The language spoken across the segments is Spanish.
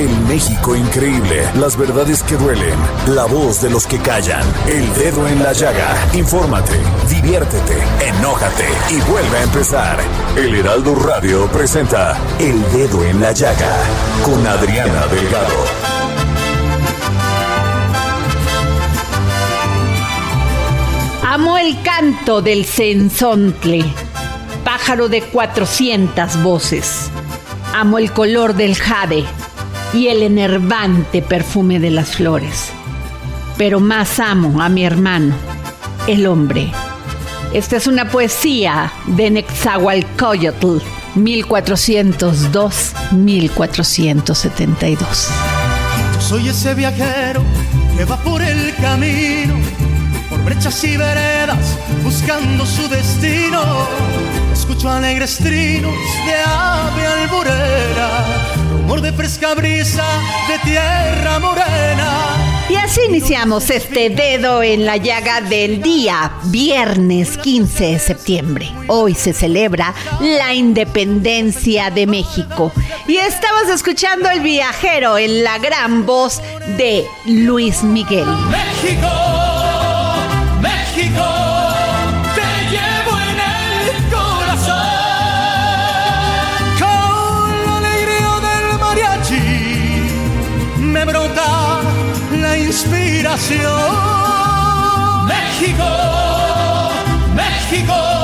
El México increíble. Las verdades que duelen. La voz de los que callan. El dedo en la llaga. Infórmate, diviértete, enójate y vuelve a empezar. El Heraldo Radio presenta El Dedo en la Llaga con Adriana Delgado. Amo el canto del cenzontle, pájaro de 400 voces. Amo el color del jade y el enervante perfume de las flores. Pero más amo a mi hermano, el hombre. Esta es una poesía de Nexahualcoyotl, 1402-1472. Soy ese viajero que va por el camino, por brechas y veredas, buscando su destino. Escucho alegres trinos de ave alburera, de fresca brisa de tierra morena. Y así iniciamos este dedo en la llaga del día, viernes 15 de septiembre. Hoy se celebra la independencia de México. Y estamos escuchando El viajero en la gran voz de Luis Miguel. México, inspiración. México, México,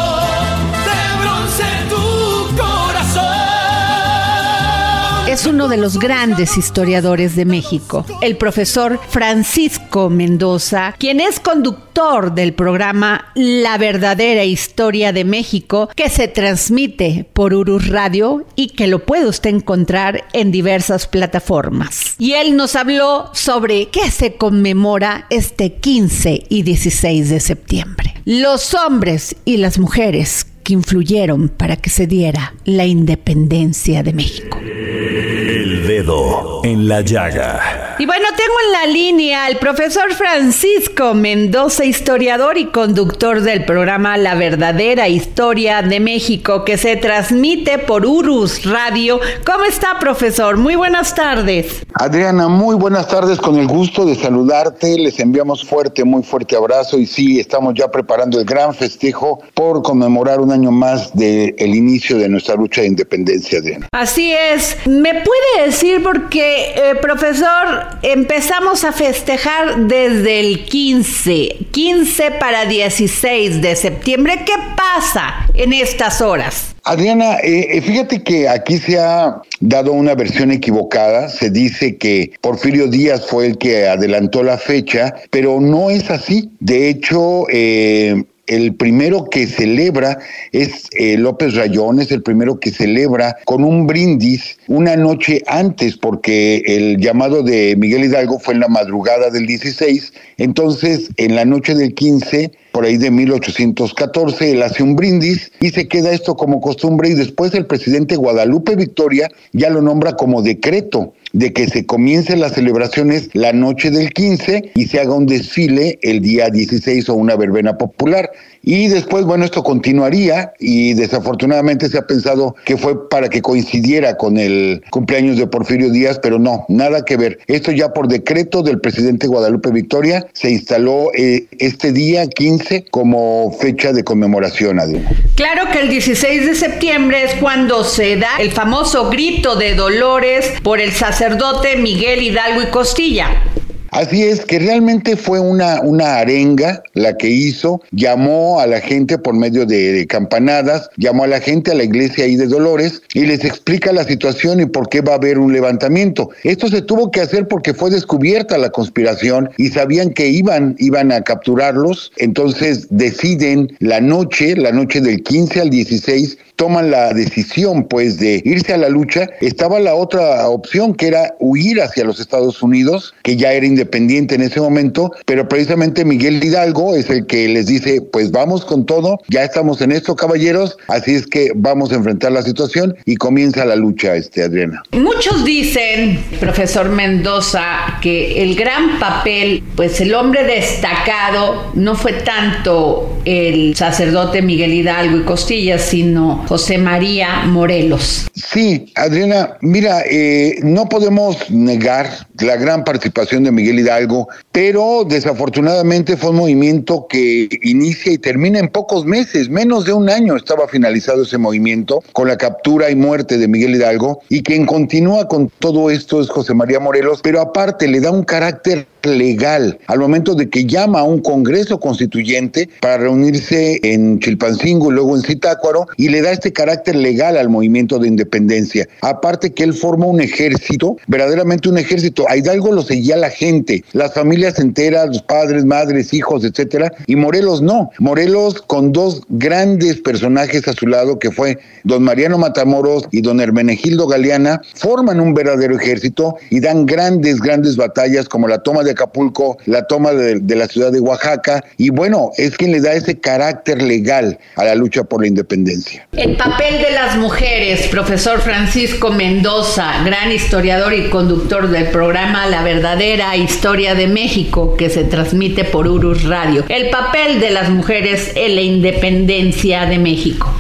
Uno de los grandes historiadores de México, el profesor Francisco Mendoza, quien es conductor del programa La verdadera historia de México, que se transmite por Urus Radio y que lo puede usted encontrar en diversas plataformas. Y él nos habló sobre qué se conmemora este 15 y 16 de septiembre. Los hombres y las mujeres que influyeron para que se diera la independencia de México. Dedo en la llaga. Y bueno, tengo en la línea al profesor Francisco Mendoza, historiador y conductor del programa La verdadera historia de México, que se transmite por Urus Radio. ¿Cómo está, profesor? Muy buenas tardes. Adriana, muy buenas tardes, con el gusto de saludarte, les enviamos fuerte, muy fuerte abrazo y sí, estamos ya preparando el gran festejo por conmemorar un año más del inicio de nuestra lucha de independencia, Adriana. Así es. ¿Me puede decir, porque, eh, profesor, empezamos a festejar desde el 15, 15 para 16 de septiembre? ¿Qué pasa en estas horas? Adriana, eh, fíjate que aquí se ha dado una versión equivocada. Se dice que Porfirio Díaz fue el que adelantó la fecha, pero no es así. De hecho, eh, el primero que celebra es eh, López Rayón, es el primero que celebra con un brindis una noche antes, porque el llamado de Miguel Hidalgo fue en la madrugada del 16, entonces en la noche del 15 por ahí de 1814, él hace un brindis y se queda esto como costumbre y después el presidente Guadalupe Victoria ya lo nombra como decreto de que se comiencen las celebraciones la noche del 15 y se haga un desfile el día 16 o una verbena popular. Y después, bueno, esto continuaría y desafortunadamente se ha pensado que fue para que coincidiera con el cumpleaños de Porfirio Díaz, pero no, nada que ver. Esto ya por decreto del presidente Guadalupe Victoria se instaló eh, este día 15 15 como fecha de conmemoración. Claro que el 16 de septiembre es cuando se da el famoso grito de dolores por el sacerdote Miguel Hidalgo y Costilla. Así es, que realmente fue una, una arenga la que hizo, llamó a la gente por medio de, campanadas, llamó a la gente a la iglesia ahí de Dolores y les explica la situación y por qué va a haber un levantamiento. Esto se tuvo que hacer porque fue descubierta la conspiración y sabían que iban, iban a capturarlos, entonces deciden la noche, la noche del 15 al 16, toman la decisión pues de irse a la lucha, estaba la otra opción que era huir hacia los Estados Unidos, que ya era independiente en ese momento, pero precisamente Miguel Hidalgo es el que les dice, pues vamos con todo, ya estamos en esto caballeros, así es que vamos a enfrentar la situación y comienza la lucha, este Adriana. Muchos dicen, profesor Mendoza, que el gran papel, pues el hombre destacado no fue tanto el sacerdote Miguel Hidalgo y Costillas, sino José María Morelos. Sí, Adriana, mira, eh, no podemos negar la gran participación de Miguel Hidalgo, pero desafortunadamente fue un movimiento que inicia y termina en pocos meses, menos de un año estaba finalizado ese movimiento con la captura y muerte de Miguel Hidalgo y quien continúa con todo esto es José María Morelos, pero aparte le da un carácter legal al momento de que llama a un congreso constituyente para reunirse en Chilpancingo y luego en Zitácuaro y le da este carácter legal al movimiento de independencia. Aparte que él forma un ejército, verdaderamente un ejército. A Hidalgo lo seguía la gente, las familias enteras, los padres, madres, hijos, etcétera, y Morelos no. Morelos con dos grandes personajes a su lado que fue don Mariano Matamoros y don Hermenegildo Galeana, forman un verdadero ejército y dan grandes, grandes batallas como la toma de Acapulco, la toma de, la ciudad de Oaxaca, y bueno, es quien le da ese carácter legal a la lucha por la independencia. Papel de las mujeres, profesor Francisco Mendoza, gran historiador y conductor del programa La verdadera historia de México que se transmite por Urus Radio. El papel de las mujeres en la independencia de México.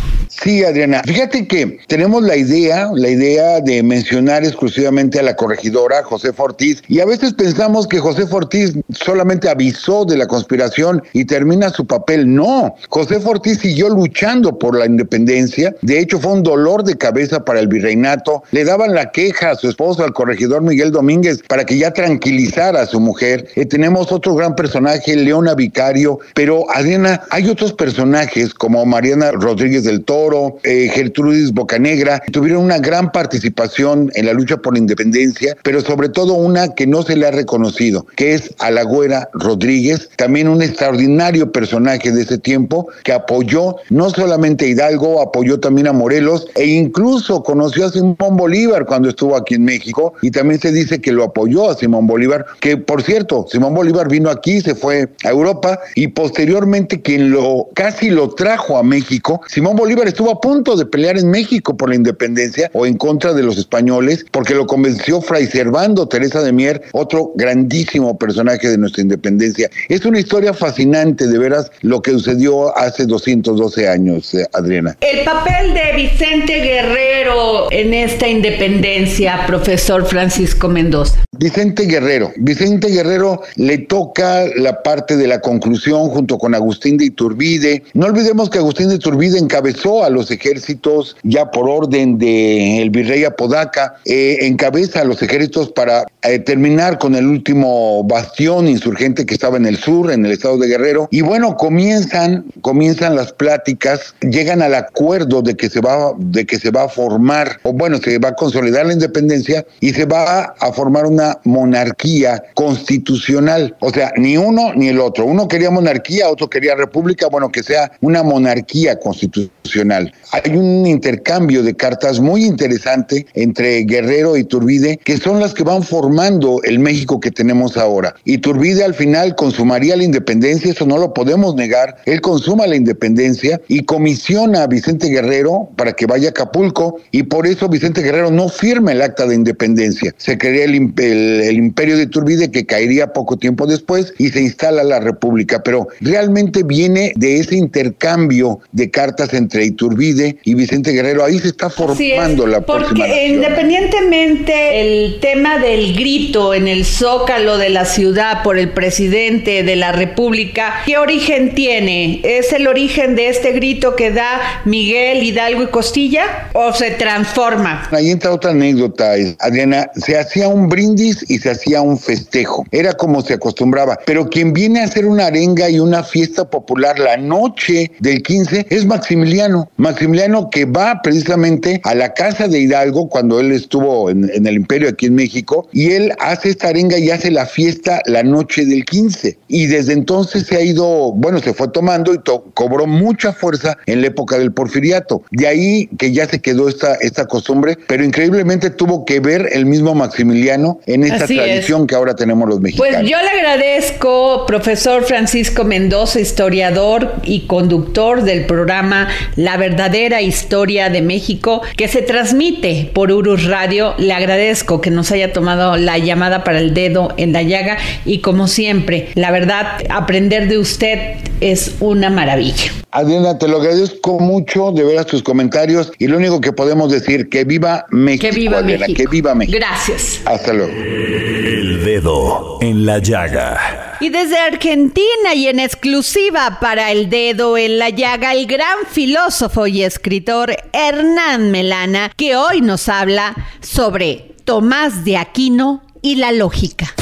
Sí, Adriana. Fíjate que tenemos la idea, la idea de mencionar exclusivamente a la corregidora José Ortiz y a veces pensamos que José Ortiz solamente avisó de la conspiración y termina su papel. No, José Ortiz siguió luchando por la independencia. De hecho, fue un dolor de cabeza para el virreinato. Le daban la queja a su esposo, al corregidor Miguel Domínguez, para que ya tranquilizara a su mujer. Eh, tenemos otro gran personaje, Leona Vicario, pero Adriana, hay otros personajes como Mariana Rodríguez del Toro, eh, Gertrudis Bocanegra, tuvieron una gran participación en la lucha por la independencia, pero sobre todo una que no se le ha reconocido, que es Alagüera Rodríguez, también un extraordinario personaje de ese tiempo que apoyó no solamente a Hidalgo, apoyó también a Morelos e incluso conoció a Simón Bolívar cuando estuvo aquí en México y también se dice que lo apoyó a Simón Bolívar, que por cierto, Simón Bolívar vino aquí, se fue a Europa y posteriormente quien lo casi lo trajo a México, Simón Bolívar estuvo a punto de pelear en México por la independencia o en contra de los españoles, porque lo convenció Fray Servando Teresa de Mier, otro grandísimo personaje de nuestra independencia. Es una historia fascinante, de veras, lo que sucedió hace 212 años, eh, Adriana. El papel de Vicente Guerrero en esta independencia, profesor Francisco Mendoza. Vicente Guerrero. Vicente Guerrero le toca la parte de la conclusión junto con Agustín de Iturbide. No olvidemos que Agustín de Iturbide encabezó a los ejércitos ya por orden del el virrey Apodaca, eh, encabeza a los ejércitos para eh, terminar con el último bastión insurgente que estaba en el sur, en el estado de Guerrero. Y bueno, comienzan, comienzan las pláticas, llegan al acuerdo de que se va, de que se va a formar, o bueno, se va a consolidar la independencia y se va a formar una monarquía constitucional. O sea, ni uno ni el otro. Uno quería monarquía, otro quería república, bueno, que sea una monarquía constitucional. Hay un intercambio de cartas muy interesante entre Guerrero y Turbide, que son las que van formando el México que tenemos ahora. Y Turbide al final consumaría la independencia, eso no lo podemos negar. Él consuma la independencia y comisiona a Vicente Guerrero para que vaya a Acapulco y por eso Vicente Guerrero no firma el acta de independencia. Se crea el, el, imperio de Iturbide que caería poco tiempo después y se instala la república, pero realmente viene de ese intercambio de cartas entre Iturbide y Vicente Guerrero, ahí se está formando la Porque independientemente el tema del grito en el zócalo de la ciudad por el presidente de la república, ¿qué origen tiene? ¿Es el origen de este grito que da Miguel Hidalgo y Costilla o se transforma? Ahí entra otra anécdota, Adriana, se hacía un brindis y se hacía un festejo, era como se acostumbraba, pero quien viene a hacer una arenga y una fiesta popular la noche del 15 es Maximiliano, Maximiliano que va precisamente a la casa de Hidalgo cuando él estuvo en, el imperio aquí en México y él hace esta arenga y hace la fiesta la noche del 15 y desde entonces se ha ido, bueno, se fue tomando y cobró mucha fuerza en la época del porfiriato. De ahí que ya se quedó esta, esta costumbre, pero increíblemente tuvo que ver el mismo Maximiliano en esta tradición que ahora tenemos los mexicanos. Pues yo le agradezco, profesor Francisco Mendoza, historiador y conductor del programa La verdadera historia de México, que se transmite por Urus Radio. Le agradezco que nos haya tomado la llamada para el dedo en la llaga y como siempre, la verdad, aprender de usted es una maravilla. Adriana, te lo agradezco mucho de ver a tus comentarios y lo único que podemos decir, que viva México, que viva Adriana, México. que viva México. Gracias. Hasta luego. El dedo en la llaga. Y desde Argentina y en exclusiva para el dedo en la llaga, el gran filósofo y escritor Hernán Melana, que hoy nos habla sobre Tomás de Aquino y la lógica.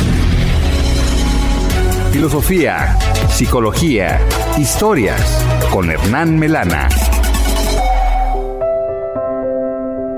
Filosofía, psicología, historias con Hernán Melana.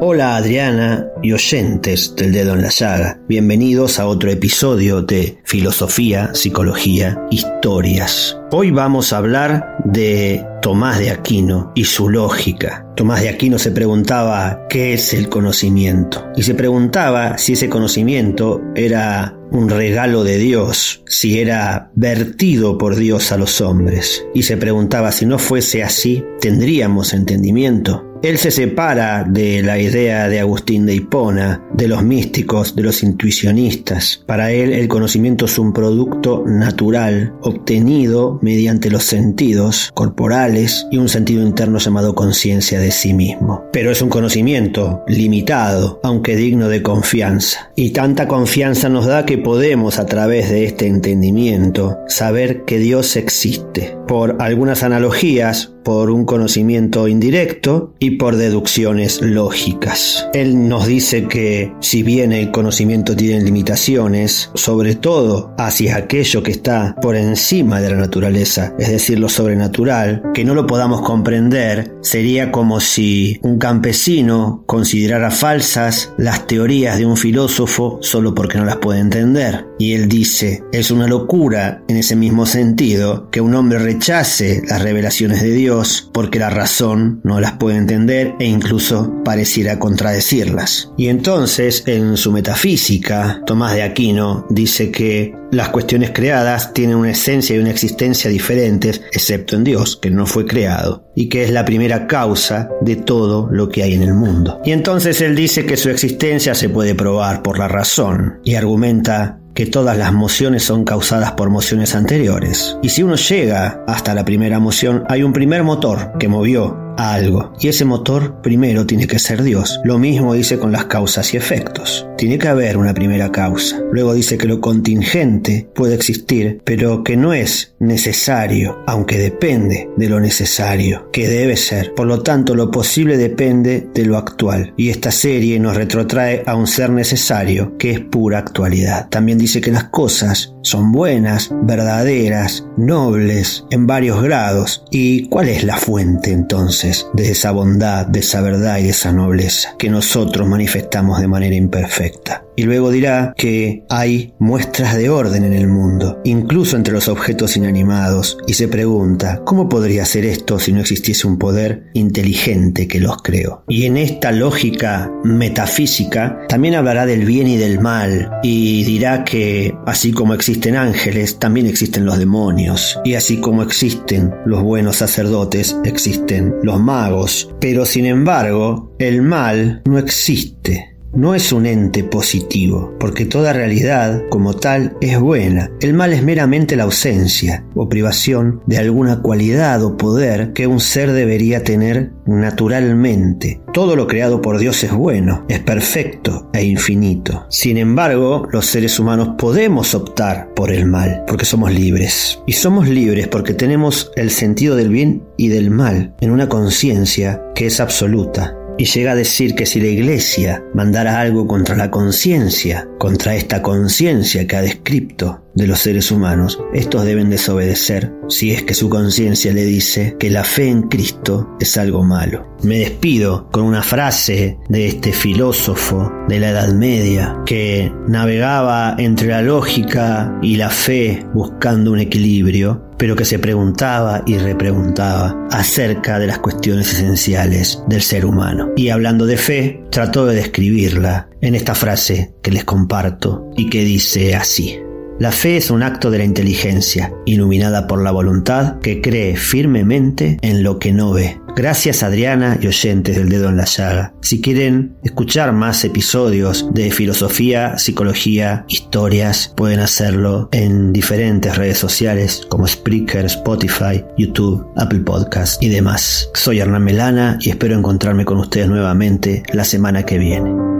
Hola Adriana y oyentes del dedo en la llaga. Bienvenidos a otro episodio de Filosofía, Psicología, Historias. Hoy vamos a hablar de Tomás de Aquino y su lógica. Tomás de Aquino se preguntaba qué es el conocimiento y se preguntaba si ese conocimiento era un regalo de Dios, si era vertido por Dios a los hombres y se preguntaba si no fuese así, ¿tendríamos entendimiento? Él se separa de la idea de Agustín de Hipona, de los místicos, de los intuicionistas. Para él el conocimiento es un producto natural, obtenido mediante los sentidos corporales y un sentido interno llamado conciencia de sí mismo. Pero es un conocimiento limitado, aunque digno de confianza. Y tanta confianza nos da que podemos a través de este entendimiento saber que Dios existe. Por algunas analogías, por un conocimiento indirecto y por deducciones lógicas. Él nos dice que si bien el conocimiento tiene limitaciones, sobre todo hacia aquello que está por encima de la naturaleza, es decir, lo sobrenatural, que no lo podamos comprender, sería como si un campesino considerara falsas las teorías de un filósofo solo porque no las puede entender. Y él dice, es una locura en ese mismo sentido que un hombre rechace las revelaciones de Dios porque la razón no las puede entender e incluso pareciera contradecirlas. Y entonces, en su metafísica, Tomás de Aquino dice que las cuestiones creadas tienen una esencia y una existencia diferentes, excepto en Dios, que no fue creado, y que es la primera causa de todo lo que hay en el mundo. Y entonces él dice que su existencia se puede probar por la razón, y argumenta que todas las mociones son causadas por mociones anteriores. Y si uno llega hasta la primera moción, hay un primer motor que movió algo. Y ese motor primero tiene que ser Dios. Lo mismo dice con las causas y efectos. Tiene que haber una primera causa. Luego dice que lo contingente puede existir, pero que no es necesario, aunque depende de lo necesario, que debe ser. Por lo tanto, lo posible depende de lo actual. Y esta serie nos retrotrae a un ser necesario, que es pura actualidad. También dice que las cosas son buenas, verdaderas, nobles, en varios grados. ¿Y cuál es la fuente entonces? De esa bondad, de esa verdad y de esa nobleza que nosotros manifestamos de manera imperfecta. Y luego dirá que hay muestras de orden en el mundo, incluso entre los objetos inanimados, y se pregunta, ¿cómo podría ser esto si no existiese un poder inteligente que los creó? Y en esta lógica metafísica también hablará del bien y del mal, y dirá que así como existen ángeles, también existen los demonios, y así como existen los buenos sacerdotes, existen los magos, pero sin embargo, el mal no existe no es un ente positivo, porque toda realidad como tal es buena. El mal es meramente la ausencia o privación de alguna cualidad o poder que un ser debería tener naturalmente. Todo lo creado por Dios es bueno, es perfecto e infinito. Sin embargo, los seres humanos podemos optar por el mal, porque somos libres. Y somos libres porque tenemos el sentido del bien y del mal en una conciencia que es absoluta y llega a decir que si la Iglesia mandara algo contra la conciencia, contra esta conciencia que ha descrito de los seres humanos, estos deben desobedecer si es que su conciencia le dice que la fe en Cristo es algo malo. Me despido con una frase de este filósofo de la Edad Media que navegaba entre la lógica y la fe buscando un equilibrio pero que se preguntaba y repreguntaba acerca de las cuestiones esenciales del ser humano. Y hablando de fe, trató de describirla en esta frase que les comparto y que dice así. La fe es un acto de la inteligencia, iluminada por la voluntad que cree firmemente en lo que no ve. Gracias Adriana y oyentes del dedo en la llaga. Si quieren escuchar más episodios de filosofía, psicología, historias, pueden hacerlo en diferentes redes sociales como Spreaker, Spotify, YouTube, Apple Podcasts y demás. Soy Hernán Melana y espero encontrarme con ustedes nuevamente la semana que viene.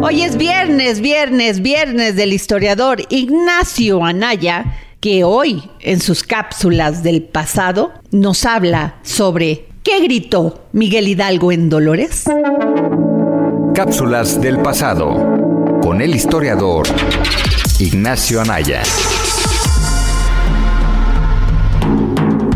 Hoy es viernes, viernes, viernes del historiador Ignacio Anaya, que hoy en sus cápsulas del pasado nos habla sobre qué gritó Miguel Hidalgo en Dolores. Cápsulas del pasado con el historiador Ignacio Anaya.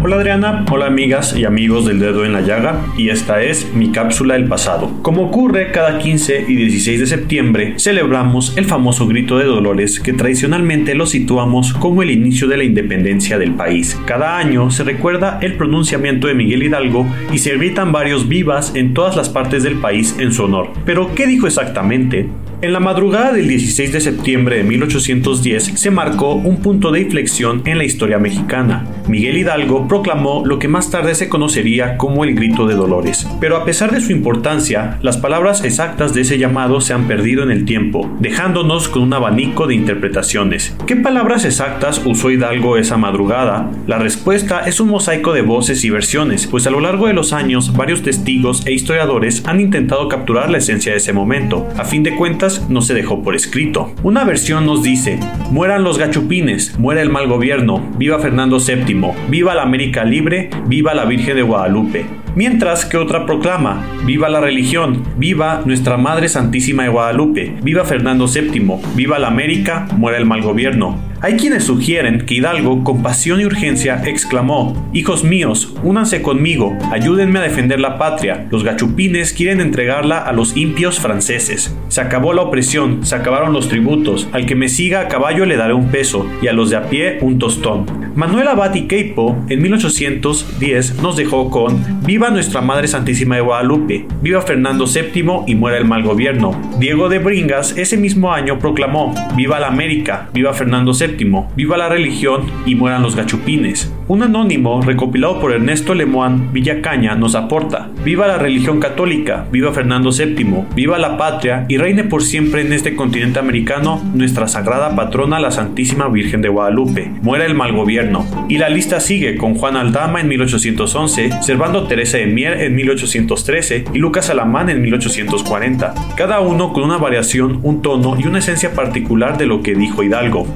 Hola Adriana, hola amigas y amigos del dedo en la llaga y esta es mi cápsula del pasado. Como ocurre cada 15 y 16 de septiembre, celebramos el famoso grito de Dolores que tradicionalmente lo situamos como el inicio de la independencia del país. Cada año se recuerda el pronunciamiento de Miguel Hidalgo y se gritan varios vivas en todas las partes del país en su honor. Pero, ¿qué dijo exactamente? En la madrugada del 16 de septiembre de 1810 se marcó un punto de inflexión en la historia mexicana. Miguel Hidalgo proclamó lo que más tarde se conocería como el Grito de Dolores. Pero a pesar de su importancia, las palabras exactas de ese llamado se han perdido en el tiempo, dejándonos con un abanico de interpretaciones. ¿Qué palabras exactas usó Hidalgo esa madrugada? La respuesta es un mosaico de voces y versiones, pues a lo largo de los años varios testigos e historiadores han intentado capturar la esencia de ese momento. A fin de cuentas, no se dejó por escrito. Una versión nos dice, mueran los gachupines, muera el mal gobierno, viva Fernando VII, viva la América libre, viva la Virgen de Guadalupe. Mientras que otra proclama, viva la religión, viva nuestra Madre Santísima de Guadalupe, viva Fernando VII, viva la América, muera el mal gobierno. Hay quienes sugieren que Hidalgo, con pasión y urgencia, exclamó, Hijos míos, únanse conmigo, ayúdenme a defender la patria, los gachupines quieren entregarla a los impios franceses. Se acabó la opresión, se acabaron los tributos, al que me siga a caballo le daré un peso, y a los de a pie un tostón. Manuel Abad y Queipo, en 1810, nos dejó con, Viva nuestra Madre Santísima de Guadalupe, viva Fernando VII y muera el mal gobierno. Diego de Bringas ese mismo año proclamó, Viva la América, viva Fernando VII, Viva la religión y mueran los gachupines. Un anónimo recopilado por Ernesto Lemoine Villacaña nos aporta: Viva la religión católica, viva Fernando VII, viva la patria y reine por siempre en este continente americano nuestra sagrada patrona la Santísima Virgen de Guadalupe. Muera el mal gobierno. Y la lista sigue con Juan Aldama en 1811, Servando Teresa de Mier en 1813 y Lucas Alamán en 1840. Cada uno con una variación, un tono y una esencia particular de lo que dijo Hidalgo.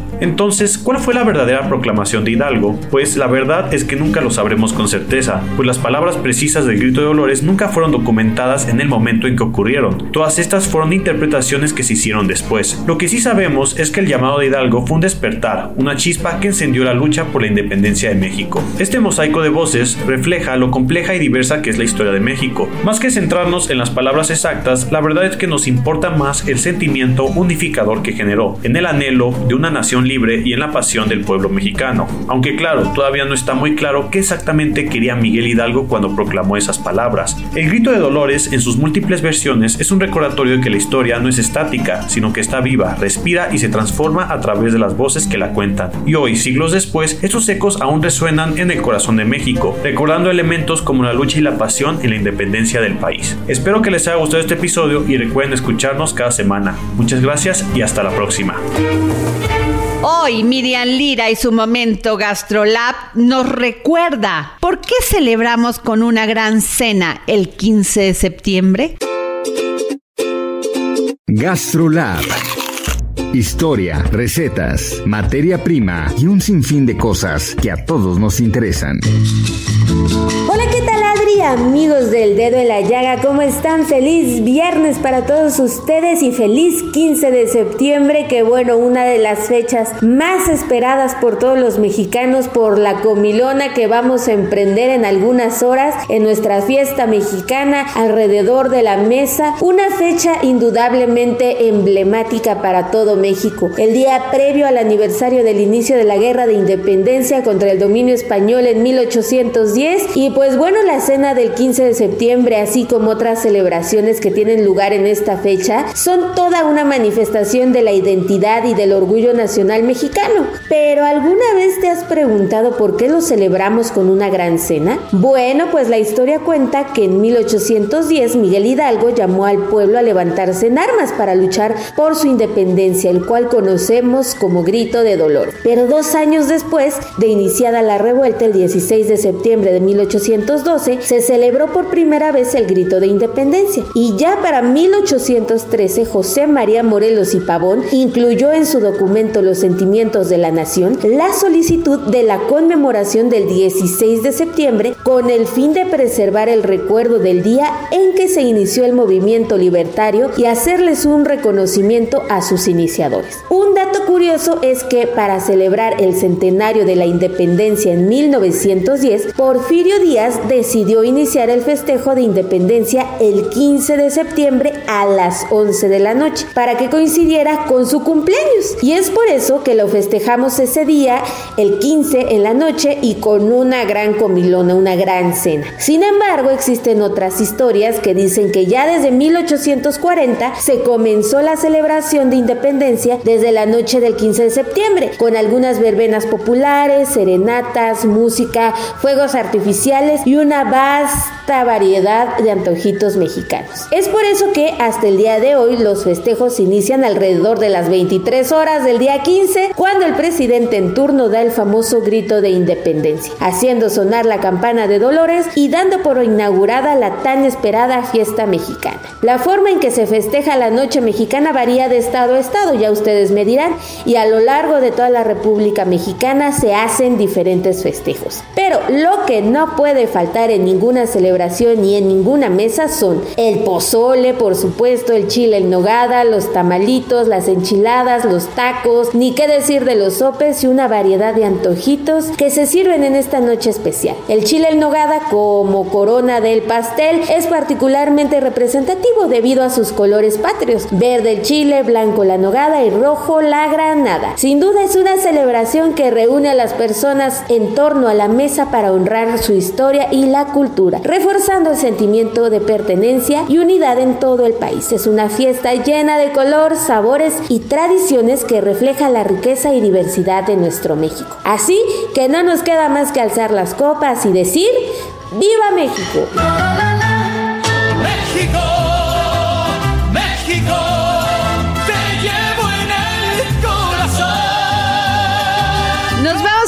Entonces, ¿cuál fue la verdadera proclamación de Hidalgo? Pues la verdad es que nunca lo sabremos con certeza, pues las palabras precisas del grito de Dolores nunca fueron documentadas en el momento en que ocurrieron. Todas estas fueron interpretaciones que se hicieron después. Lo que sí sabemos es que el llamado de Hidalgo fue un despertar, una chispa que encendió la lucha por la independencia de México. Este mosaico de voces refleja lo compleja y diversa que es la historia de México. Más que centrarnos en las palabras exactas, la verdad es que nos importa más el sentimiento unificador que generó, en el anhelo de una nación libre y en la pasión del pueblo mexicano. Aunque claro, todavía no está muy claro qué exactamente quería Miguel Hidalgo cuando proclamó esas palabras. El grito de Dolores, en sus múltiples versiones, es un recordatorio de que la historia no es estática, sino que está viva, respira y se transforma a través de las voces que la cuentan. Y hoy, siglos después, esos ecos aún resuenan en el corazón de México, recordando elementos como la lucha y la pasión en la independencia del país. Espero que les haya gustado este episodio y recuerden escucharnos cada semana. Muchas gracias y hasta la próxima. Hoy Miriam Lira y su momento GastroLab nos recuerda por qué celebramos con una gran cena el 15 de septiembre. GastroLab. Historia, recetas, materia prima y un sinfín de cosas que a todos nos interesan. Hola, ¿qué tal Amigos del dedo en la llaga, ¿cómo están? Feliz viernes para todos ustedes y feliz 15 de septiembre, que bueno, una de las fechas más esperadas por todos los mexicanos por la comilona que vamos a emprender en algunas horas en nuestra fiesta mexicana alrededor de la mesa, una fecha indudablemente emblemática para todo México. El día previo al aniversario del inicio de la Guerra de Independencia contra el dominio español en 1810 y pues bueno, la cena del 15 de septiembre, así como otras celebraciones que tienen lugar en esta fecha, son toda una manifestación de la identidad y del orgullo nacional mexicano. Pero ¿alguna vez te has preguntado por qué lo celebramos con una gran cena? Bueno, pues la historia cuenta que en 1810 Miguel Hidalgo llamó al pueblo a levantarse en armas para luchar por su independencia, el cual conocemos como grito de dolor. Pero dos años después de iniciada la revuelta, el 16 de septiembre de 1812, se celebró por primera vez el grito de independencia. Y ya para 1813, José María Morelos y Pavón incluyó en su documento Los sentimientos de la nación la solicitud de la conmemoración del 16 de septiembre con el fin de preservar el recuerdo del día en que se inició el movimiento libertario y hacerles un reconocimiento a sus iniciadores. Un dato curioso es que para celebrar el centenario de la independencia en 1910, Porfirio Díaz decidió iniciar el festejo de independencia el 15 de septiembre a las 11 de la noche para que coincidiera con su cumpleaños. Y es por eso que lo festejamos ese día, el 15 en la noche y con una gran comilona, una gran cena. Sin embargo, existen otras historias que dicen que ya desde 1840 se comenzó la celebración de independencia desde la noche del 15 de septiembre, con algunas verbenas populares, serenatas, música, fuegos artificiales y una Yes. Vasta variedad de antojitos mexicanos. Es por eso que hasta el día de hoy los festejos inician alrededor de las 23 horas del día 15, cuando el presidente en turno da el famoso grito de independencia, haciendo sonar la campana de Dolores y dando por inaugurada la tan esperada fiesta mexicana. La forma en que se festeja la noche mexicana varía de estado a estado, ya ustedes me dirán, y a lo largo de toda la República Mexicana se hacen diferentes festejos. Pero lo que no puede faltar en ninguna celebración ni en ninguna mesa son el pozole, por supuesto, el chile en nogada, los tamalitos, las enchiladas, los tacos, ni qué decir de los sopes y una variedad de antojitos que se sirven en esta noche especial. El chile en nogada como corona del pastel es particularmente representativo debido a sus colores patrios, verde el chile, blanco la nogada y rojo la granada. Sin duda es una celebración que reúne a las personas en torno a la mesa para honrar su historia y la cultura, reforzando el sentimiento de pertenencia y unidad en todo el país. Es una fiesta llena de color, sabores y tradiciones que refleja la riqueza y diversidad de nuestro México. Así que no nos queda más que alzar las copas y decir ¡Viva México!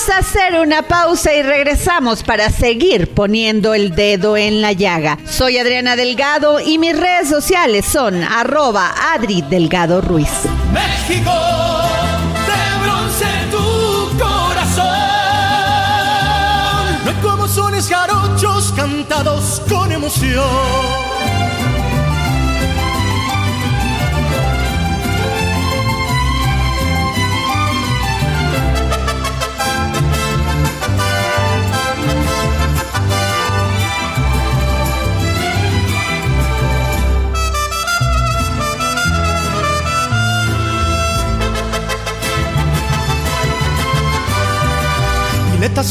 A hacer una pausa y regresamos para seguir poniendo el dedo en la llaga. Soy Adriana Delgado y mis redes sociales son arroba Adri Delgado Ruiz. México, de bronce tu corazón. No como sones jarochos cantados con emoción.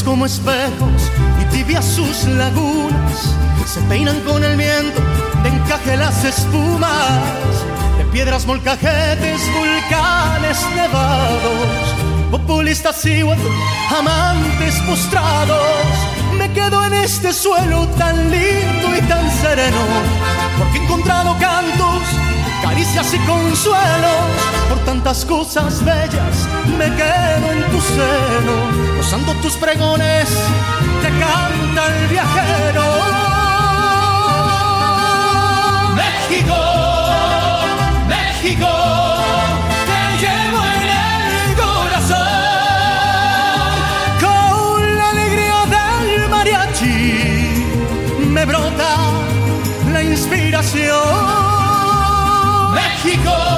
Como espejos y tibias sus lagunas, se peinan con el viento de encaje las espumas, de piedras molcajetes, volcanes nevados, populistas y amantes postrados. Me quedo en este suelo tan lindo y tan sereno, porque he encontrado cantos caricias y consuelos. Por tantas cosas bellas me quedo en tu seno gozando tus pregones te canta el viajero México México te llevo en el corazón con la alegría del mariachi me brota la inspiración México.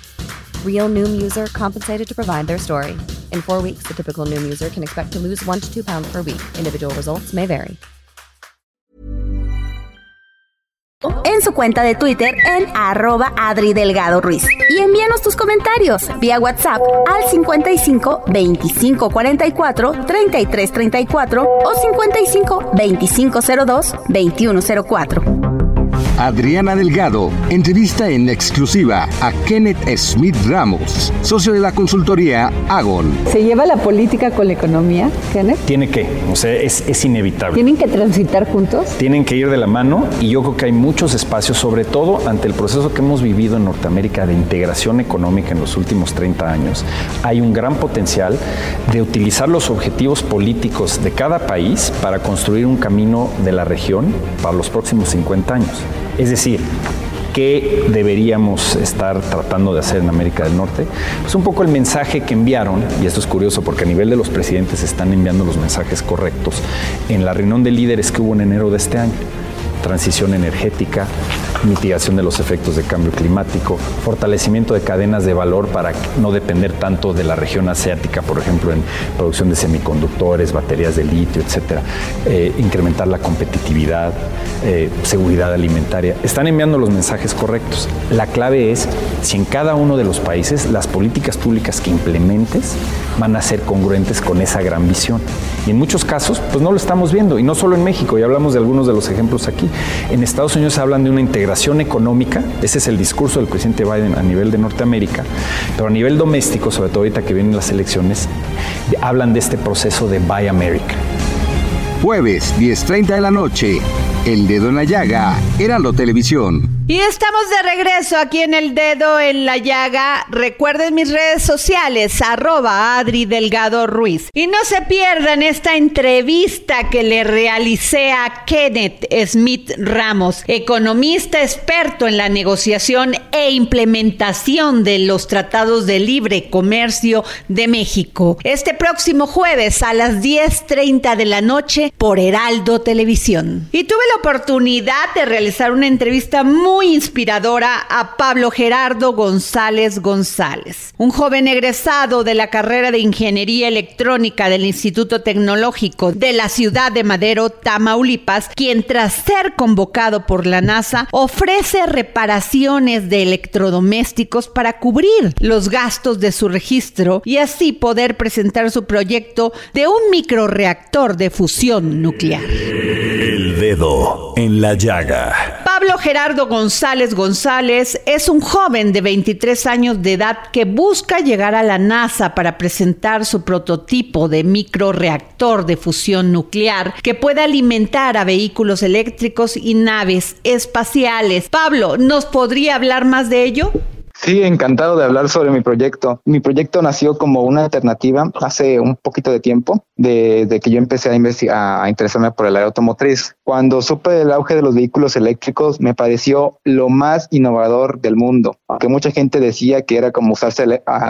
Real Noom user compensated to provide their story. In four weeks, the typical Noom user can expect to lose one to two pounds per week. Individual results may vary. en su cuenta de Twitter en arroba Adri Delgado Ruiz. Y envíanos tus comentarios vía WhatsApp al 55 25 44 33 34 o 55 25 02 21 04. Adriana Delgado entrevista en exclusiva a Kenneth Smith Ramos, socio de la consultoría Agon. ¿Se lleva la política con la economía, Kenneth? Tiene que, o sea, es, es inevitable. ¿Tienen que transitar juntos? Tienen que ir de la mano y yo creo que hay muchos espacios, sobre todo ante el proceso que hemos vivido en Norteamérica de integración económica en los últimos 30 años. Hay un gran potencial de utilizar los objetivos políticos de cada país para construir un camino de la región para los próximos 50 años. Es decir, ¿qué deberíamos estar tratando de hacer en América del Norte? Pues un poco el mensaje que enviaron, y esto es curioso porque a nivel de los presidentes están enviando los mensajes correctos, en la reunión de líderes que hubo en enero de este año. Transición energética, mitigación de los efectos de cambio climático, fortalecimiento de cadenas de valor para no depender tanto de la región asiática, por ejemplo, en producción de semiconductores, baterías de litio, etcétera, eh, incrementar la competitividad, eh, seguridad alimentaria. Están enviando los mensajes correctos. La clave es si en cada uno de los países las políticas públicas que implementes van a ser congruentes con esa gran visión. Y en muchos casos, pues no lo estamos viendo, y no solo en México, ya hablamos de algunos de los ejemplos aquí. En Estados Unidos hablan de una integración económica, ese es el discurso del presidente Biden a nivel de Norteamérica, pero a nivel doméstico, sobre todo ahorita que vienen las elecciones, hablan de este proceso de Buy America. Jueves, 10.30 de la noche. El dedo en la llaga, Heraldo Televisión. Y estamos de regreso aquí en el dedo en la llaga. Recuerden mis redes sociales, arroba Adri Delgado Ruiz. Y no se pierdan esta entrevista que le realicé a Kenneth Smith Ramos, economista experto en la negociación e implementación de los tratados de libre comercio de México. Este próximo jueves a las 10.30 de la noche por Heraldo Televisión. Y tuve la oportunidad de realizar una entrevista muy inspiradora a Pablo Gerardo González González, un joven egresado de la carrera de Ingeniería Electrónica del Instituto Tecnológico de la ciudad de Madero, Tamaulipas, quien tras ser convocado por la NASA ofrece reparaciones de electrodomésticos para cubrir los gastos de su registro y así poder presentar su proyecto de un microreactor de fusión nuclear. El en la llaga. Pablo Gerardo González González es un joven de 23 años de edad que busca llegar a la NASA para presentar su prototipo de microreactor de fusión nuclear que puede alimentar a vehículos eléctricos y naves espaciales. Pablo, ¿nos podría hablar más de ello? Sí, encantado de hablar sobre mi proyecto. Mi proyecto nació como una alternativa hace un poquito de tiempo, desde que yo empecé a, a interesarme por el área automotriz. Cuando supe el auge de los vehículos eléctricos, me pareció lo más innovador del mundo. Aunque mucha gente decía que era como usar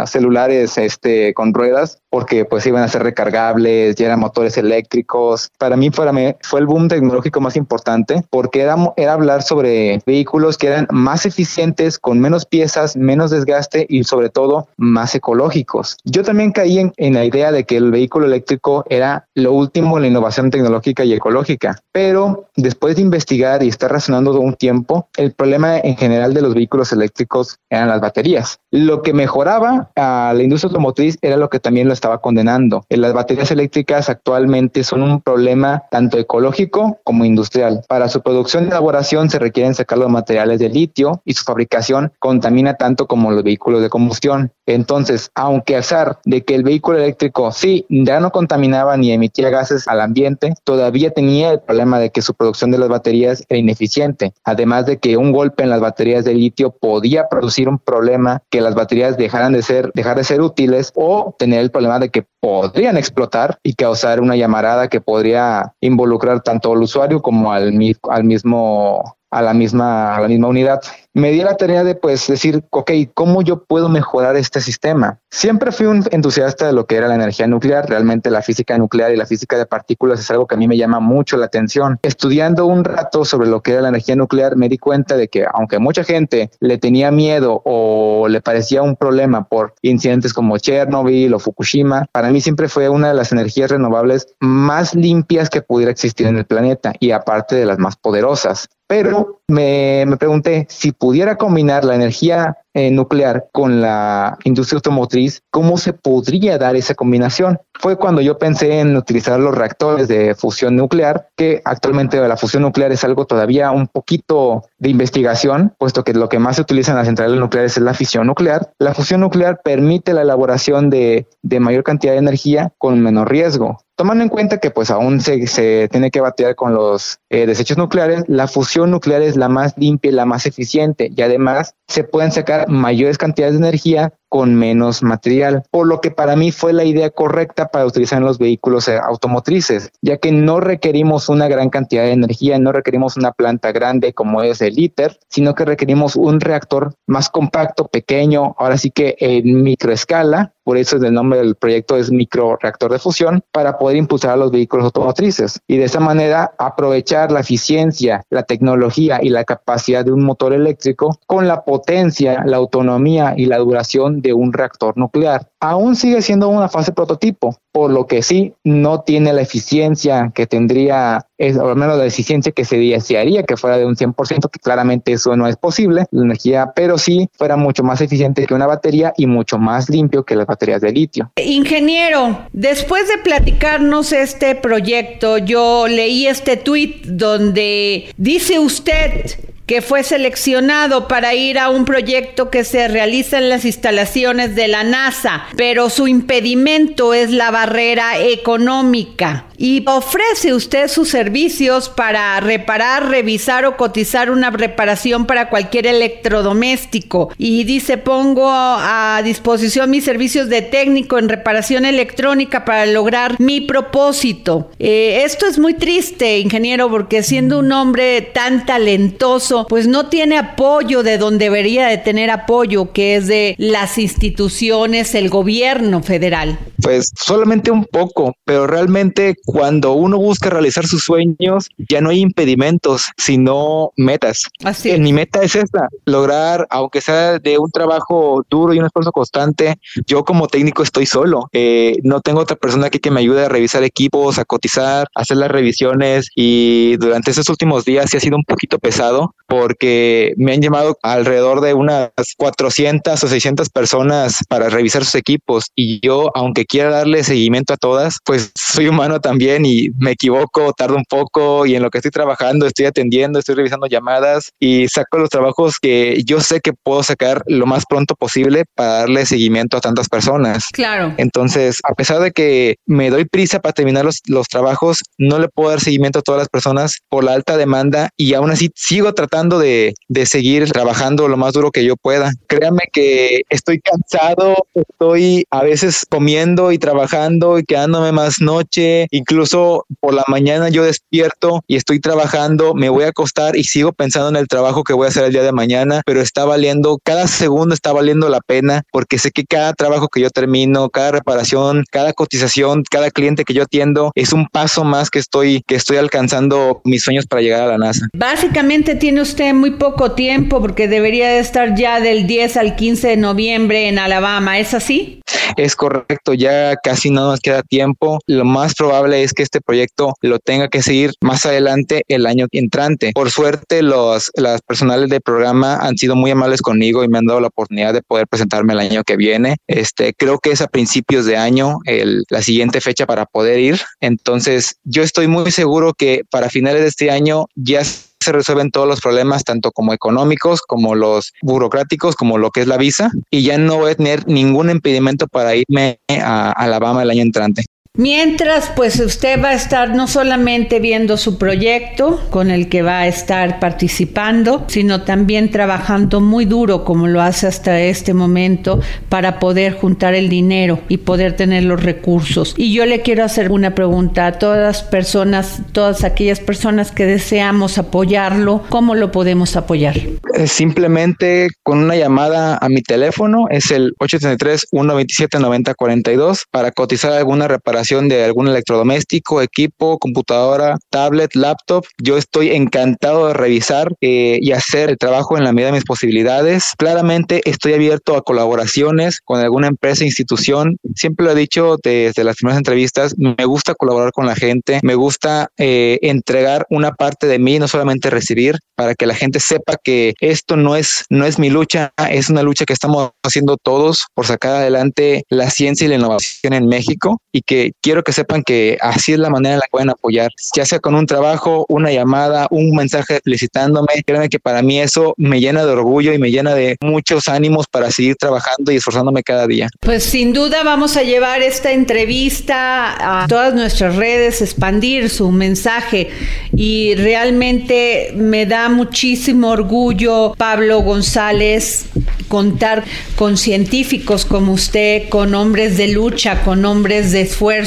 celulares este, con ruedas, porque pues iban a ser recargables, ya eran motores eléctricos. Para mí fue, fue el boom tecnológico más importante, porque era, era hablar sobre vehículos que eran más eficientes, con menos piezas, menos desgaste y sobre todo más ecológicos. Yo también caí en, en la idea de que el vehículo eléctrico era lo último en la innovación tecnológica y ecológica, pero después de investigar y estar razonando un tiempo, el problema en general de los vehículos eléctricos eran las baterías. Lo que mejoraba a la industria automotriz era lo que también lo estaba condenando. Las baterías eléctricas actualmente son un problema tanto ecológico como industrial. Para su producción y elaboración se requieren sacar los materiales de litio y su fabricación contamina tanto como los vehículos de combustión. Entonces, aunque a pesar de que el vehículo eléctrico sí ya no contaminaba ni emitía gases al ambiente, todavía tenía el problema de que su producción de las baterías era ineficiente. Además de que un golpe en las baterías de litio podía producir un problema que las baterías dejaran de ser, dejar de ser útiles o tener el problema de que podrían explotar y causar una llamarada que podría involucrar tanto al usuario como al, al mismo a la misma, a la misma unidad. Me di la tarea de pues decir, ok, ¿cómo yo puedo mejorar este sistema? Siempre fui un entusiasta de lo que era la energía nuclear, realmente la física nuclear y la física de partículas es algo que a mí me llama mucho la atención. Estudiando un rato sobre lo que era la energía nuclear, me di cuenta de que aunque mucha gente le tenía miedo o le parecía un problema por incidentes como Chernobyl o Fukushima, para mí siempre fue una de las energías renovables más limpias que pudiera existir en el planeta y aparte de las más poderosas. Pero me, pregunté si pudiera combinar la energía eh, nuclear con la industria automotriz, ¿cómo se podría dar esa combinación? Fue cuando yo pensé en utilizar los reactores de fusión nuclear, que actualmente la fusión nuclear es algo todavía un poquito de investigación, puesto que lo que más se utiliza en las centrales nucleares es la fisión nuclear. La fusión nuclear permite la elaboración de, de mayor cantidad de energía con menor riesgo. Tomando en cuenta que pues aún se, se tiene que batear con los eh, desechos nucleares, la fusión nuclear es la más limpia y la más eficiente y además se pueden sacar mayores cantidades de energía con menos material, por lo que para mí fue la idea correcta para utilizar en los vehículos eh, automotrices, ya que no requerimos una gran cantidad de energía, no requerimos una planta grande como es el ITER, sino que requerimos un reactor más compacto, pequeño, ahora sí que en microescala, por eso el nombre del proyecto es micro reactor de fusión, para poder impulsar a los vehículos automotrices y de esa manera aprovechar la eficiencia, la tecnología y la capacidad de un motor eléctrico con la potencia, la autonomía y la duración de un reactor nuclear. Aún sigue siendo una fase prototipo, por lo que sí no tiene la eficiencia que tendría, es, o al menos la eficiencia que se desearía que fuera de un 100%, que claramente eso no es posible, la energía, pero sí fuera mucho más eficiente que una batería y mucho más limpio que las baterías de litio. Ingeniero, después de platicarnos este proyecto, yo leí este tweet donde dice usted que fue seleccionado para ir a un proyecto que se realiza en las instalaciones de la NASA, pero su impedimento es la barrera económica. Y ofrece usted sus servicios para reparar, revisar o cotizar una reparación para cualquier electrodoméstico. Y dice, pongo a disposición mis servicios de técnico en reparación electrónica para lograr mi propósito. Eh, esto es muy triste, ingeniero, porque siendo un hombre tan talentoso, pues no tiene apoyo de donde debería de tener apoyo, que es de las instituciones, el gobierno federal. Pues solamente un poco, pero realmente cuando uno busca realizar sus sueños, ya no hay impedimentos, sino metas. Así es. Mi meta es esta, lograr, aunque sea de un trabajo duro y un esfuerzo constante, yo como técnico estoy solo. Eh, no tengo otra persona aquí que me ayude a revisar equipos, a cotizar, a hacer las revisiones y durante estos últimos días sí ha sido un poquito pesado porque me han llamado alrededor de unas 400 o 600 personas para revisar sus equipos y yo, aunque quiera darle seguimiento a todas, pues soy humano también y me equivoco, tardo un poco y en lo que estoy trabajando estoy atendiendo, estoy revisando llamadas y saco los trabajos que yo sé que puedo sacar lo más pronto posible para darle seguimiento a tantas personas. Claro. Entonces, a pesar de que me doy prisa para terminar los, los trabajos, no le puedo dar seguimiento a todas las personas por la alta demanda y aún así sigo tratando de, de seguir trabajando lo más duro que yo pueda. Créanme que estoy cansado, estoy a veces comiendo y trabajando y quedándome más noche, incluso por la mañana yo despierto y estoy trabajando, me voy a acostar y sigo pensando en el trabajo que voy a hacer el día de mañana, pero está valiendo, cada segundo está valiendo la pena porque sé que cada trabajo que yo termino, cada reparación, cada cotización, cada cliente que yo atiendo es un paso más que estoy que estoy alcanzando mis sueños para llegar a la NASA. Básicamente tiene usted muy poco tiempo porque debería estar ya del 10 al 15 de noviembre en Alabama, ¿es así? Es correcto, ya casi no nos queda tiempo. Lo más probable es que este proyecto lo tenga que seguir más adelante el año entrante. Por suerte, los las personales del programa han sido muy amables conmigo y me han dado la oportunidad de poder presentarme el año que viene. Este, creo que es a principios de año el, la siguiente fecha para poder ir. Entonces, yo estoy muy seguro que para finales de este año ya se resuelven todos los problemas, tanto como económicos, como los burocráticos, como lo que es la visa, y ya no voy a tener ningún impedimento para irme a Alabama el año entrante. Mientras, pues usted va a estar no solamente viendo su proyecto con el que va a estar participando, sino también trabajando muy duro como lo hace hasta este momento para poder juntar el dinero y poder tener los recursos. Y yo le quiero hacer una pregunta a todas las personas, todas aquellas personas que deseamos apoyarlo, ¿cómo lo podemos apoyar? Eh, simplemente con una llamada a mi teléfono, es el 833-127-9042 para cotizar alguna reparación de algún electrodoméstico, equipo, computadora, tablet, laptop. Yo estoy encantado de revisar eh, y hacer el trabajo en la medida de mis posibilidades. Claramente estoy abierto a colaboraciones con alguna empresa, institución. Siempre lo he dicho desde las primeras entrevistas, me gusta colaborar con la gente, me gusta eh, entregar una parte de mí, no solamente recibir, para que la gente sepa que esto no es, no es mi lucha, es una lucha que estamos haciendo todos por sacar adelante la ciencia y la innovación en México y que quiero que sepan que así es la manera en la que pueden apoyar, ya sea con un trabajo, una llamada, un mensaje felicitándome. Créanme que para mí eso me llena de orgullo y me llena de muchos ánimos para seguir trabajando y esforzándome cada día. Pues sin duda vamos a llevar esta entrevista a todas nuestras redes, expandir su mensaje y realmente me da muchísimo orgullo, Pablo González, contar con científicos como usted, con hombres de lucha, con hombres de esfuerzo.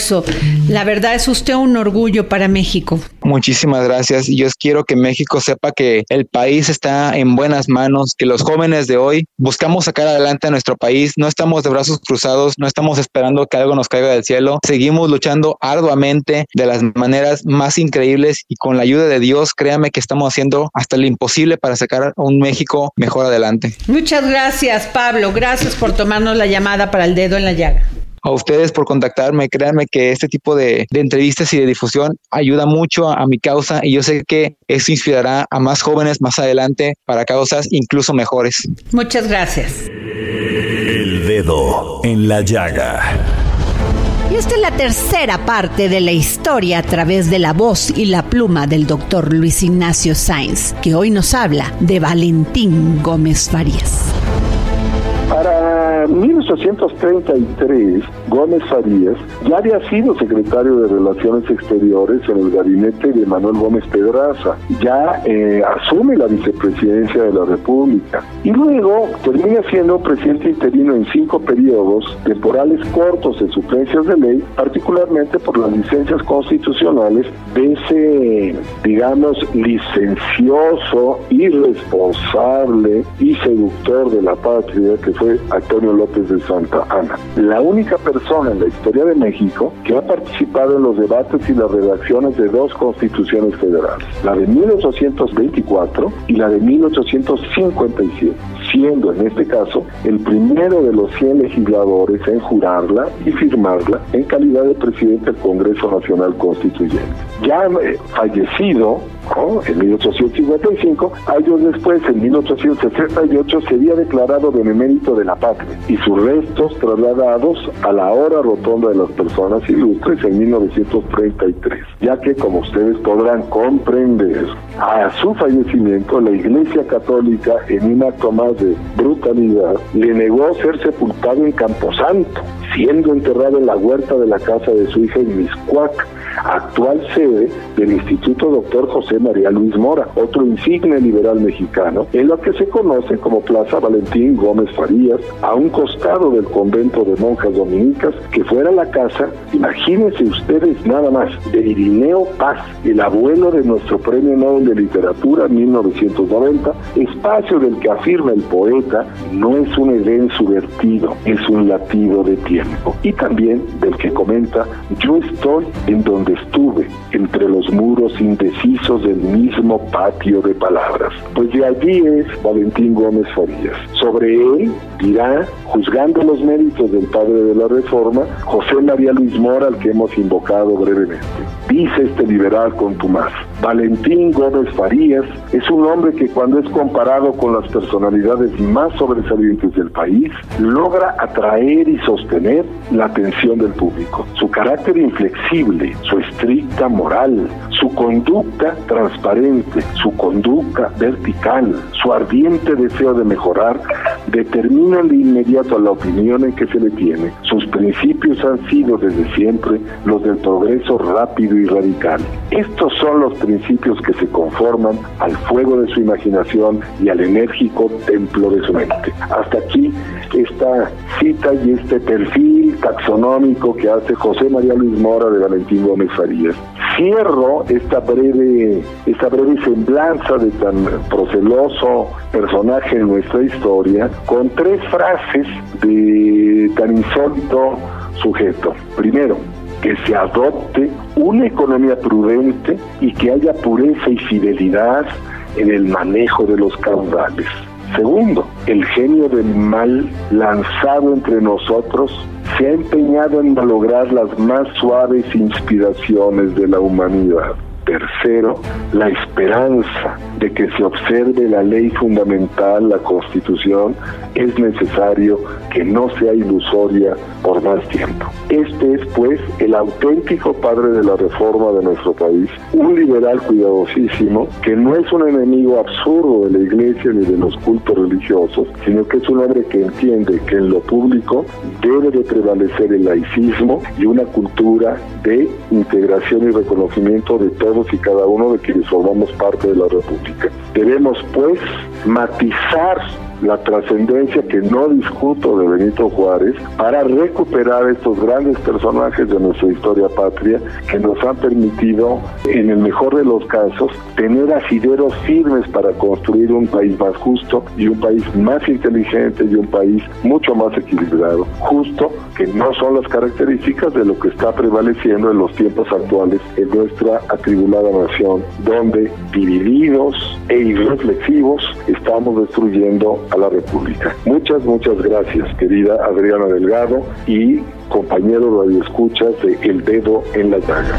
La verdad es usted un orgullo para México. Muchísimas gracias. Yo quiero que México sepa que el país está en buenas manos, que los jóvenes de hoy buscamos sacar adelante a nuestro país, no estamos de brazos cruzados, no estamos esperando que algo nos caiga del cielo, seguimos luchando arduamente de las maneras más increíbles y con la ayuda de Dios, créame que estamos haciendo hasta lo imposible para sacar a un México mejor adelante. Muchas gracias, Pablo. Gracias por tomarnos la llamada para el dedo en la llaga a ustedes por contactarme. Créanme que este tipo de, de entrevistas y de difusión ayuda mucho a, a, mi causa y yo sé que esto inspirará a más jóvenes más adelante para causas incluso mejores. Muchas gracias. El dedo en la llaga. Y esta es la tercera parte de la historia a través de la voz y la pluma del doctor Luis Ignacio Sainz, que hoy nos habla de Valentín Gómez Farías. Para 1833, Gómez Farías ya había sido secretario de Relaciones Exteriores en el gabinete de Manuel Gómez Pedraza, ya eh, asume la vicepresidencia de la República. Y luego termina siendo presidente interino en cinco periodos temporales cortos en suplencias de ley, particularmente por las licencias constitucionales de ese, digamos, licencioso, irresponsable y seductor de la patria que fue Antonio López de Santa Ana. La única persona en la historia de México que ha participado en los debates y las redacciones de dos constituciones federales, la de 1824 y la de 1857, siendo en este caso el primero de los 100 legisladores en jurarla y firmarla en calidad de presidente del Congreso Nacional Constituyente. Ya eh, fallecido, en 1855, años después, en 1868, sería declarado benemérito de la patria y sus restos trasladados a la hora rotonda de las personas ilustres en 1933, ya que, como ustedes podrán comprender, a su fallecimiento la Iglesia Católica, en un acto más de brutalidad, le negó ser sepultado en Camposanto, siendo enterrado en la huerta de la casa de su hija en Miscuac, actual sede del Instituto Doctor José María Luis Mora, otro insigne liberal mexicano, en lo que se conoce como Plaza Valentín Gómez Farías, a un costado del convento de monjas dominicas, que fuera la casa, imagínense ustedes nada más, de Irineo Paz, el abuelo de nuestro Premio Nobel de Literatura 1990, espacio del que afirma el poeta no es un edén subvertido, es un latido de tiempo. Y también del que comenta, yo estoy en donde estuve, entre los muros indecisos del mismo patio de palabras. Pues de allí es Valentín Gómez Farías. Sobre él dirá, juzgando los méritos del padre de la Reforma, José María Luis Mora, al que hemos invocado brevemente. Dice este liberal contumaz, Valentín Gómez Farías es un hombre que cuando es comparado con las personalidades más sobresalientes del país, logra atraer y sostener la atención del público. Su carácter inflexible, su estricta moral, su conducta transparente, su conducta vertical, su ardiente deseo de mejorar, determinan de inmediato la opinión en que se le tiene. Sus principios han sido desde siempre los del progreso rápido y radical. Estos son los principios que se conforman al fuego de su imaginación y al enérgico templo de su mente. Hasta aquí esta cita y este perfil taxonómico que hace José María Luis Mora de Valentín Gómez Farías. Cierro esta breve, esta breve semblanza de tan proceloso personaje en nuestra historia con tres frases de tan insólito sujeto. Primero, que se adopte una economía prudente y que haya pureza y fidelidad en el manejo de los caudales. Segundo, el genio del mal lanzado entre nosotros se ha empeñado en lograr las más suaves inspiraciones de la humanidad. Tercero, la esperanza de que se observe la ley fundamental, la Constitución, es necesario que no sea ilusoria por más tiempo. Este es, pues, el auténtico padre de la reforma de nuestro país, un liberal cuidadosísimo, que no es un enemigo absurdo de la iglesia ni de los cultos religiosos, sino que es un hombre que entiende que en lo público debe de prevalecer el laicismo y una cultura de integración y reconocimiento de todos y cada uno de quienes formamos parte de la República. Debemos, pues, matizar la trascendencia que no discuto de Benito Juárez para recuperar estos grandes personajes de nuestra historia patria que nos han permitido, en el mejor de los casos, tener asideros firmes para construir un país más justo y un país más inteligente y un país mucho más equilibrado. Justo que no son las características de lo que está prevaleciendo en los tiempos actuales en nuestra atribulada nación, donde divididos e irreflexivos estamos destruyendo a la República. Muchas, muchas gracias, querida Adriana Delgado y compañero radioescuchas de El Dedo en la Llaga.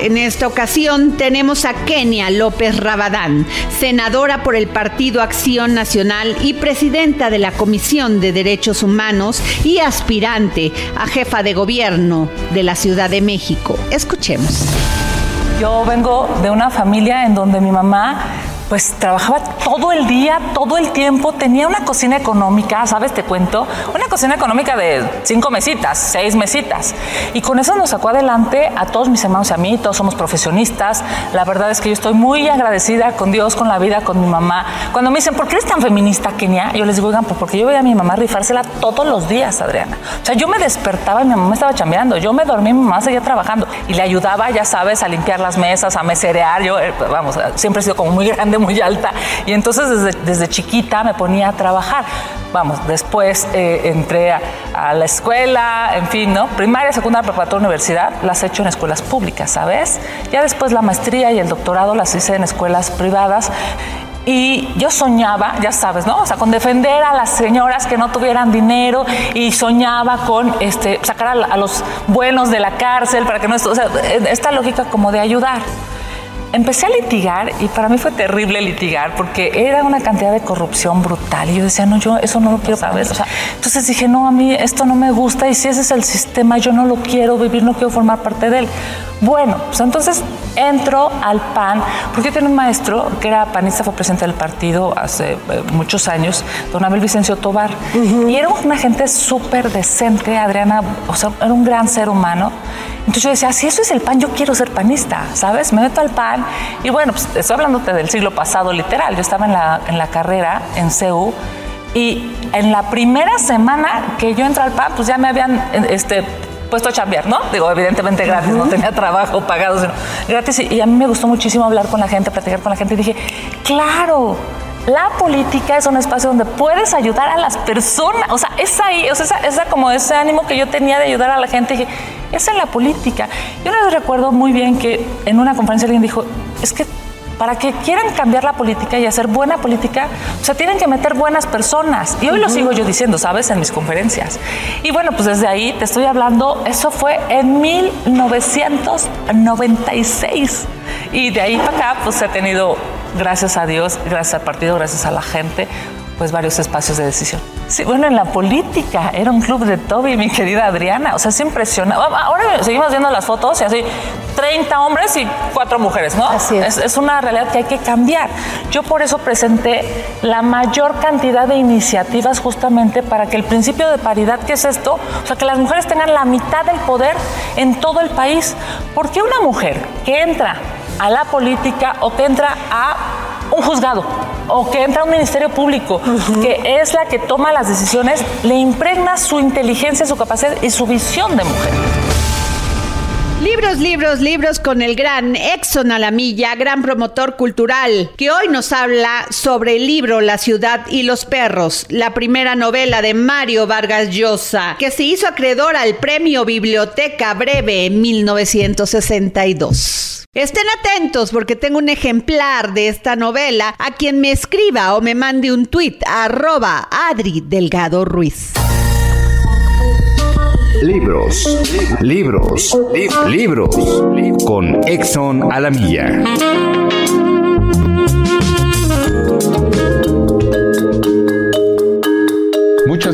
En esta ocasión tenemos a Kenia López Rabadán, senadora por el Partido Acción Nacional y presidenta de la Comisión de Derechos Humanos y aspirante a jefa de gobierno de la Ciudad de México. Escuchemos. Yo vengo de una familia en donde mi mamá pues trabajaba todo el día, todo el tiempo, tenía una cocina económica, ¿sabes? Te cuento, una cocina económica de cinco mesitas, seis mesitas. Y con eso nos sacó adelante a todos mis hermanos y a mí, todos somos profesionistas. La verdad es que yo estoy muy agradecida con Dios, con la vida, con mi mamá. Cuando me dicen, ¿por qué eres tan feminista, Kenia? Yo les digo, oigan, pues porque yo veía a mi mamá rifársela todos los días, Adriana. O sea, yo me despertaba y mi mamá estaba chambeando, yo me dormí, mi mamá seguía trabajando y le ayudaba, ya sabes, a limpiar las mesas, a meserear. Yo, eh, vamos, siempre he sido como muy grande muy alta. Y entonces desde, desde chiquita me ponía a trabajar. Vamos, después eh, entré a, la escuela, en fin, ¿no? Primaria, secundaria, preparatoria, universidad, las he hecho en escuelas públicas, ¿sabes? Ya después la maestría y el doctorado las hice en escuelas privadas. Y yo soñaba, ya sabes, ¿no? O sea, con defender a las señoras que no tuvieran dinero y soñaba con este, sacar a, a los buenos de la cárcel para que no... O sea, esta lógica como de ayudar empecé a litigar y para mí fue terrible litigar porque era una cantidad de corrupción brutal y yo decía, no, yo eso no lo quiero saber. O sea, entonces dije, no, a mí esto no me gusta y si ese es el sistema, yo no lo quiero vivir, no quiero formar parte de él. Bueno, pues entonces entro al PAN, porque yo tenía un maestro que era panista, fue presidente del partido hace eh, muchos años, don Abel Vicencio Tobar, y era una gente súper decente, Adriana, o sea, era un gran ser humano. Entonces yo decía, si eso es el PAN, yo quiero ser panista, ¿sabes? Me meto al PAN y bueno, pues estoy hablándote del siglo pasado, literal. Yo estaba en la, en la carrera en CEU y en la primera semana que yo entré al PAN, pues ya me habían este, puesto a chambear, ¿no? Digo, evidentemente gratis, no tenía trabajo pagado, sino gratis. Y a mí me gustó muchísimo hablar con la gente, platicar con la gente. Y dije, claro, la política es un espacio donde puedes ayudar a las personas. O sea, es ahí, o sea, esa, como ese ánimo que yo tenía de ayudar a la gente. Dije, esa es la política. Yo les recuerdo muy bien que en una conferencia alguien dijo, es que para que quieran cambiar la política y hacer buena política, o sea, tienen que meter buenas personas. Y hoy lo sigo yo diciendo, ¿sabes? En mis conferencias. Y bueno, pues desde ahí te estoy hablando, eso fue en 1996. Y de ahí para acá, pues he tenido, gracias a Dios, gracias al partido, gracias a la gente, pues varios espacios de decisión. Sí, bueno, en la política era un club de Toby, mi querida Adriana. O sea, es impresionante. Ahora seguimos viendo las fotos y así, 30 hombres y 4 mujeres, ¿no? Así es. es. una realidad que hay que cambiar. Yo por eso presenté la mayor cantidad de iniciativas justamente para que el principio de paridad, ¿qué es esto? O sea, que las mujeres tengan la mitad del poder en todo el país. Porque una mujer que entra a la política o que entra a un juzgado o que entra a un ministerio público, que es la que toma las decisiones, le impregna su inteligencia, su capacidad y su visión de mujer. Libros, libros, libros con el gran Exxon Alamilla, gran promotor cultural, que hoy nos habla sobre el libro La ciudad y los perros, la primera novela de Mario Vargas Llosa, que se hizo acreedor al premio Biblioteca Breve en 1962. Estén atentos porque tengo un ejemplar de esta novela a quien me escriba o me mande un tuit arroba Adri Delgado Ruiz. Libros, libros, libros con Exxon Alamilla.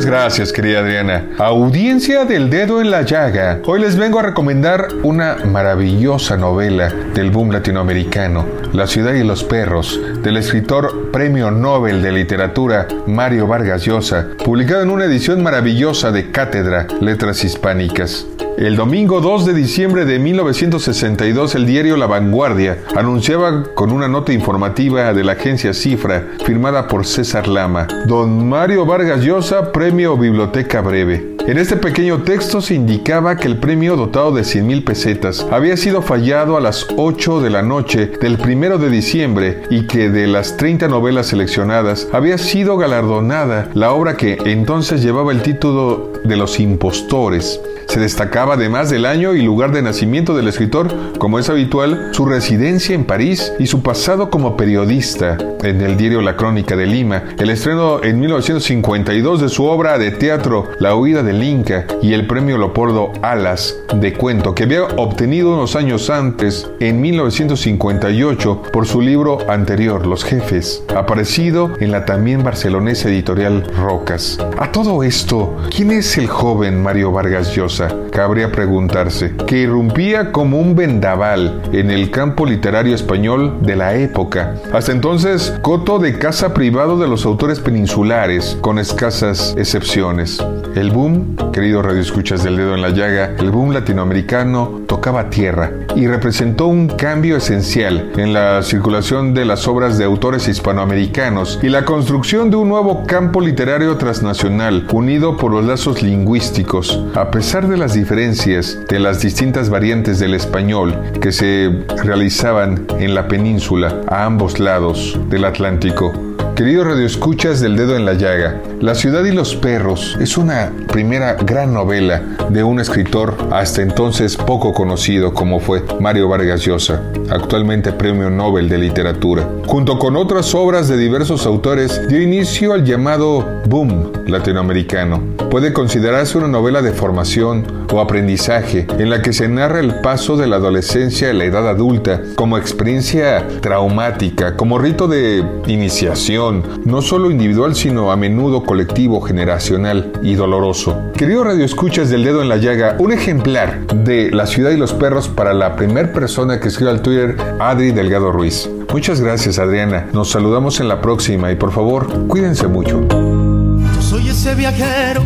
Gracias, querida Adriana. Audiencia del dedo en la llaga. Hoy les vengo a recomendar una maravillosa novela del boom latinoamericano, La ciudad y los perros, del escritor Premio Nobel de Literatura Mario Vargas Llosa, publicado en una edición maravillosa de Cátedra Letras Hispánicas. El domingo 2 de diciembre de 1962, el diario La Vanguardia anunciaba con una nota informativa de la agencia Cifra, firmada por César Lama, Don Mario Vargas Llosa, Premio Biblioteca Breve. En este pequeño texto se indicaba que el premio dotado de 100 mil pesetas había sido fallado a las 8 de la noche del 1 de diciembre y que de las 30 novelas seleccionadas había sido galardonada la obra que entonces llevaba el título de Los Impostores. Se destacaba además del año y lugar de nacimiento del escritor, como es habitual, su residencia en París y su pasado como periodista en el diario La Crónica de Lima, el estreno en 1952 de su obra de teatro La huida del Inca y el premio Leopoldo Alas de cuento que había obtenido unos años antes, en 1958, por su libro anterior, Los Jefes, aparecido en la también barcelonesa editorial Rocas. A todo esto, ¿quién es el joven Mario Vargas Llosa? Cabría preguntarse, que irrumpía como un vendaval en el campo literario español de la época. Hasta entonces, coto de casa privado de los autores peninsulares, con escasas excepciones. El boom, querido Radio Escuchas del Dedo en la Llaga, el boom latinoamericano tocaba tierra y representó un cambio esencial en la circulación de las obras de autores hispanoamericanos y la construcción de un nuevo campo literario transnacional unido por los lazos lingüísticos. A pesar de las diferencias de las distintas variantes del español que se realizaban en la península a ambos lados del Atlántico, Queridos radioescuchas del dedo en la llaga, La ciudad y los perros es una primera gran novela de un escritor hasta entonces poco conocido como fue Mario Vargas Llosa, actualmente Premio Nobel de Literatura. Junto con otras obras de diversos autores, dio inicio al llamado boom latinoamericano. Puede considerarse una novela de formación o aprendizaje en la que se narra el paso de la adolescencia a la edad adulta como experiencia traumática, como rito de iniciación, no solo individual sino a menudo colectivo, generacional y doloroso. Querido Radio Escuchas del Dedo en la Llaga, un ejemplar de La ciudad y los perros para la primera persona que escribe al Twitter, Adri Delgado Ruiz. Muchas gracias Adriana, nos saludamos en la próxima y por favor, cuídense mucho. Yo soy ese viajero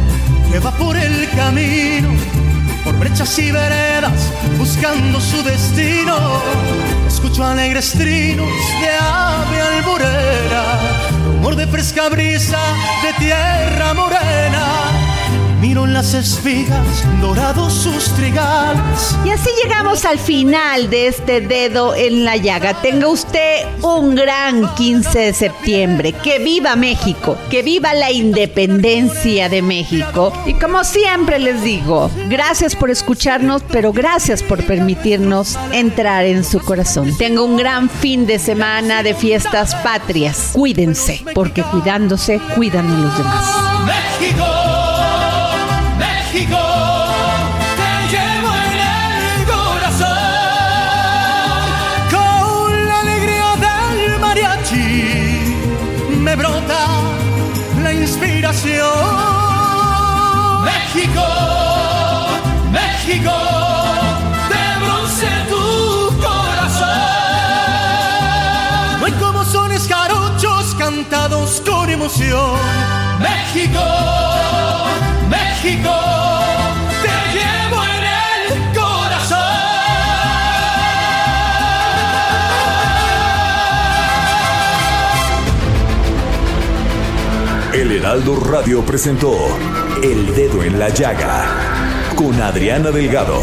que va por el camino por brechas y veredas buscando su destino. Escucho alegres trinos de ave alborera, de fresca brisa de tierra morena Miro las espigas, dorados sus trigales. Y así llegamos al final de este dedo en la llaga. Tenga usted un gran 15 de septiembre. Que viva México, que viva la independencia de México. Y como siempre les digo, gracias por escucharnos, pero gracias por permitirnos entrar en su corazón. Tenga un gran fin de semana de fiestas patrias. Cuídense, porque cuidándose, cuidan a los demás. México. Te llevo en el corazón. Con la alegría del mariachi me brota la inspiración. México México de bronce tu corazón. Hay como son escarochos cantados con emoción. México El. El Heraldo Radio presentó El Dedo en la Llaga con Adriana Delgado.